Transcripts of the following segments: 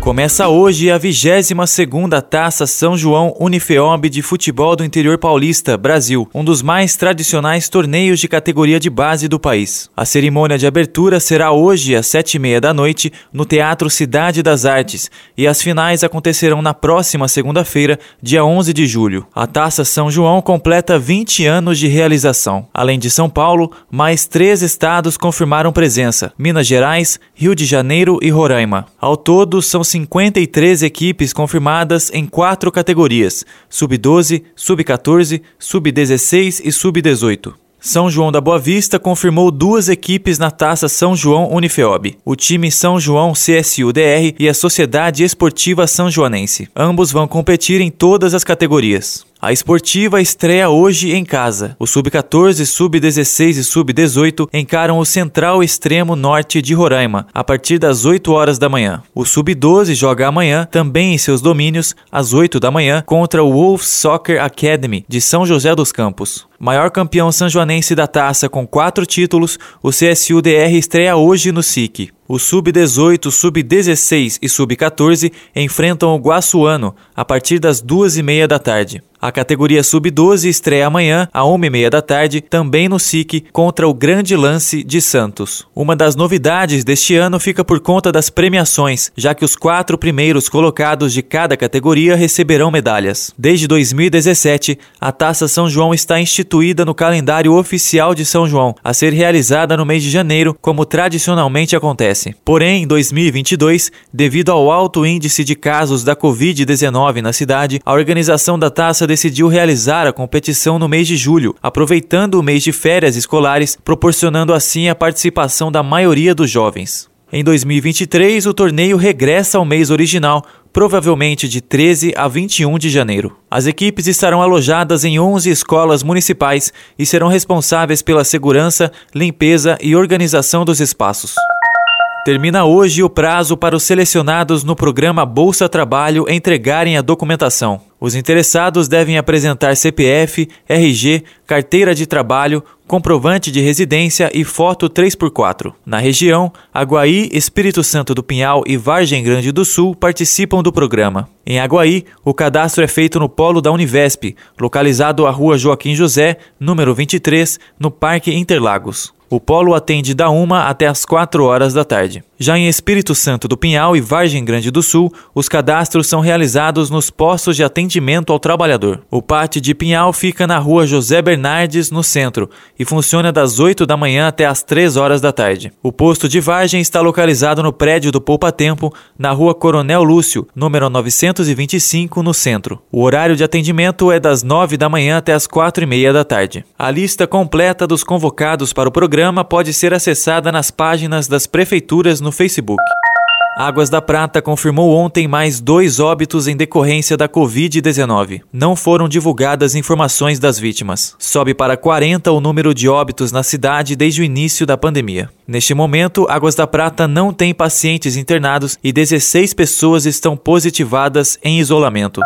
Começa hoje a 22ª Taça São João Unifeob de Futebol do Interior Paulista, Brasil, um dos mais tradicionais torneios de categoria de base do país. A cerimônia de abertura será hoje às sete e meia da noite no Teatro Cidade das Artes e as finais acontecerão na próxima segunda-feira, dia 11 de julho. A Taça São João completa 20 anos de realização. Além de São Paulo, mais três estados confirmaram presença: Minas Gerais, Rio de Janeiro e Roraima. Ao todo, são 53 equipes confirmadas em quatro categorias: Sub-12, Sub-14, Sub-16 e Sub-18. São João da Boa Vista confirmou duas equipes na taça São João Unifeob, o time São João CSU-DR e a Sociedade Esportiva São Joanense. Ambos vão competir em todas as categorias. A esportiva estreia hoje em casa. O Sub-14, Sub-16 e Sub-18 encaram o Central Extremo Norte de Roraima, a partir das 8 horas da manhã. O Sub-12 joga amanhã, também em seus domínios, às 8 da manhã, contra o Wolf Soccer Academy de São José dos Campos. Maior campeão sanjoanense da taça com quatro títulos, o CSU-DR estreia hoje no SIC. O Sub-18, Sub-16 e Sub-14 enfrentam o Guaçuano a partir das duas e meia da tarde. A categoria Sub-12 estreia amanhã, à 1h30 da tarde, também no SIC, contra o Grande Lance de Santos. Uma das novidades deste ano fica por conta das premiações, já que os quatro primeiros colocados de cada categoria receberão medalhas. Desde 2017, a Taça São João está instituída no calendário oficial de São João, a ser realizada no mês de janeiro, como tradicionalmente acontece. Porém, em 2022, devido ao alto índice de casos da Covid-19 na cidade, a organização da taça decidiu realizar a competição no mês de julho, aproveitando o mês de férias escolares, proporcionando assim a participação da maioria dos jovens. Em 2023, o torneio regressa ao mês original, provavelmente de 13 a 21 de janeiro. As equipes estarão alojadas em 11 escolas municipais e serão responsáveis pela segurança, limpeza e organização dos espaços. Termina hoje o prazo para os selecionados no programa Bolsa Trabalho entregarem a documentação. Os interessados devem apresentar CPF, RG, carteira de trabalho, comprovante de residência e foto 3x4. Na região, Aguaí, Espírito Santo do Pinhal e Vargem Grande do Sul participam do programa. Em Aguaí, o cadastro é feito no polo da Univesp, localizado à Rua Joaquim José, número 23, no Parque Interlagos. O polo atende da 1 até as 4 horas da tarde. Já em Espírito Santo do Pinhal e Vargem Grande do Sul, os cadastros são realizados nos postos de atendimento ao trabalhador. O pátio de Pinhal fica na rua José Bernardes, no centro, e funciona das 8 da manhã até as 3 horas da tarde. O posto de Vargem está localizado no prédio do Poupa Tempo, na rua Coronel Lúcio, número 925, no centro. O horário de atendimento é das 9 da manhã até as 4 e meia da tarde. A lista completa dos convocados para o programa programa pode ser acessada nas páginas das prefeituras no Facebook. Águas da Prata confirmou ontem mais dois óbitos em decorrência da Covid-19. Não foram divulgadas informações das vítimas. Sobe para 40 o número de óbitos na cidade desde o início da pandemia. Neste momento, Águas da Prata não tem pacientes internados e 16 pessoas estão positivadas em isolamento.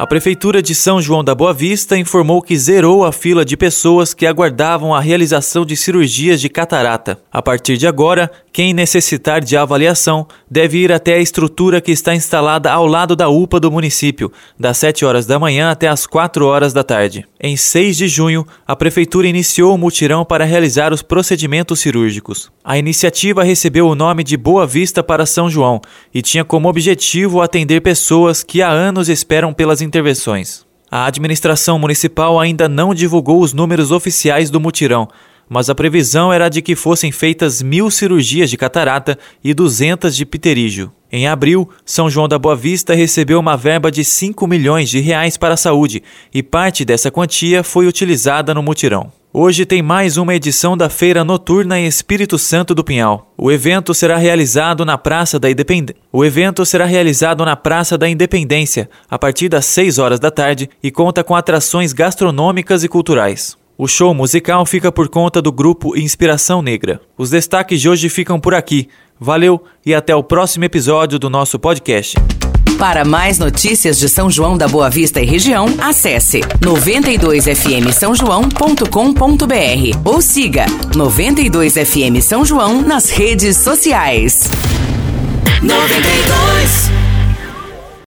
A Prefeitura de São João da Boa Vista informou que zerou a fila de pessoas que aguardavam a realização de cirurgias de catarata. A partir de agora, quem necessitar de avaliação deve ir até a estrutura que está instalada ao lado da UPA do município, das 7 horas da manhã até as 4 horas da tarde. Em 6 de junho, a Prefeitura iniciou o mutirão para realizar os procedimentos cirúrgicos. A iniciativa recebeu o nome de Boa Vista para São João e tinha como objetivo atender pessoas que há anos esperam pelas intervenções. A administração municipal ainda não divulgou os números oficiais do mutirão, mas a previsão era de que fossem feitas mil cirurgias de catarata e 200 de pterígio. Em abril, São João da Boa Vista recebeu uma verba de 5 milhões de reais para a saúde e parte dessa quantia foi utilizada no mutirão. Hoje tem mais uma edição da Feira Noturna em Espírito Santo do Pinhal. O evento será realizado na Praça da Independência. O evento será realizado na Praça da Independência a partir das 6 horas da tarde e conta com atrações gastronômicas e culturais. O show musical fica por conta do grupo Inspiração Negra. Os destaques de hoje ficam por aqui. Valeu e até o próximo episódio do nosso podcast. Para mais notícias de São João da Boa Vista e região, acesse 92fm São João.com.br ou siga 92fm São João nas redes sociais. 92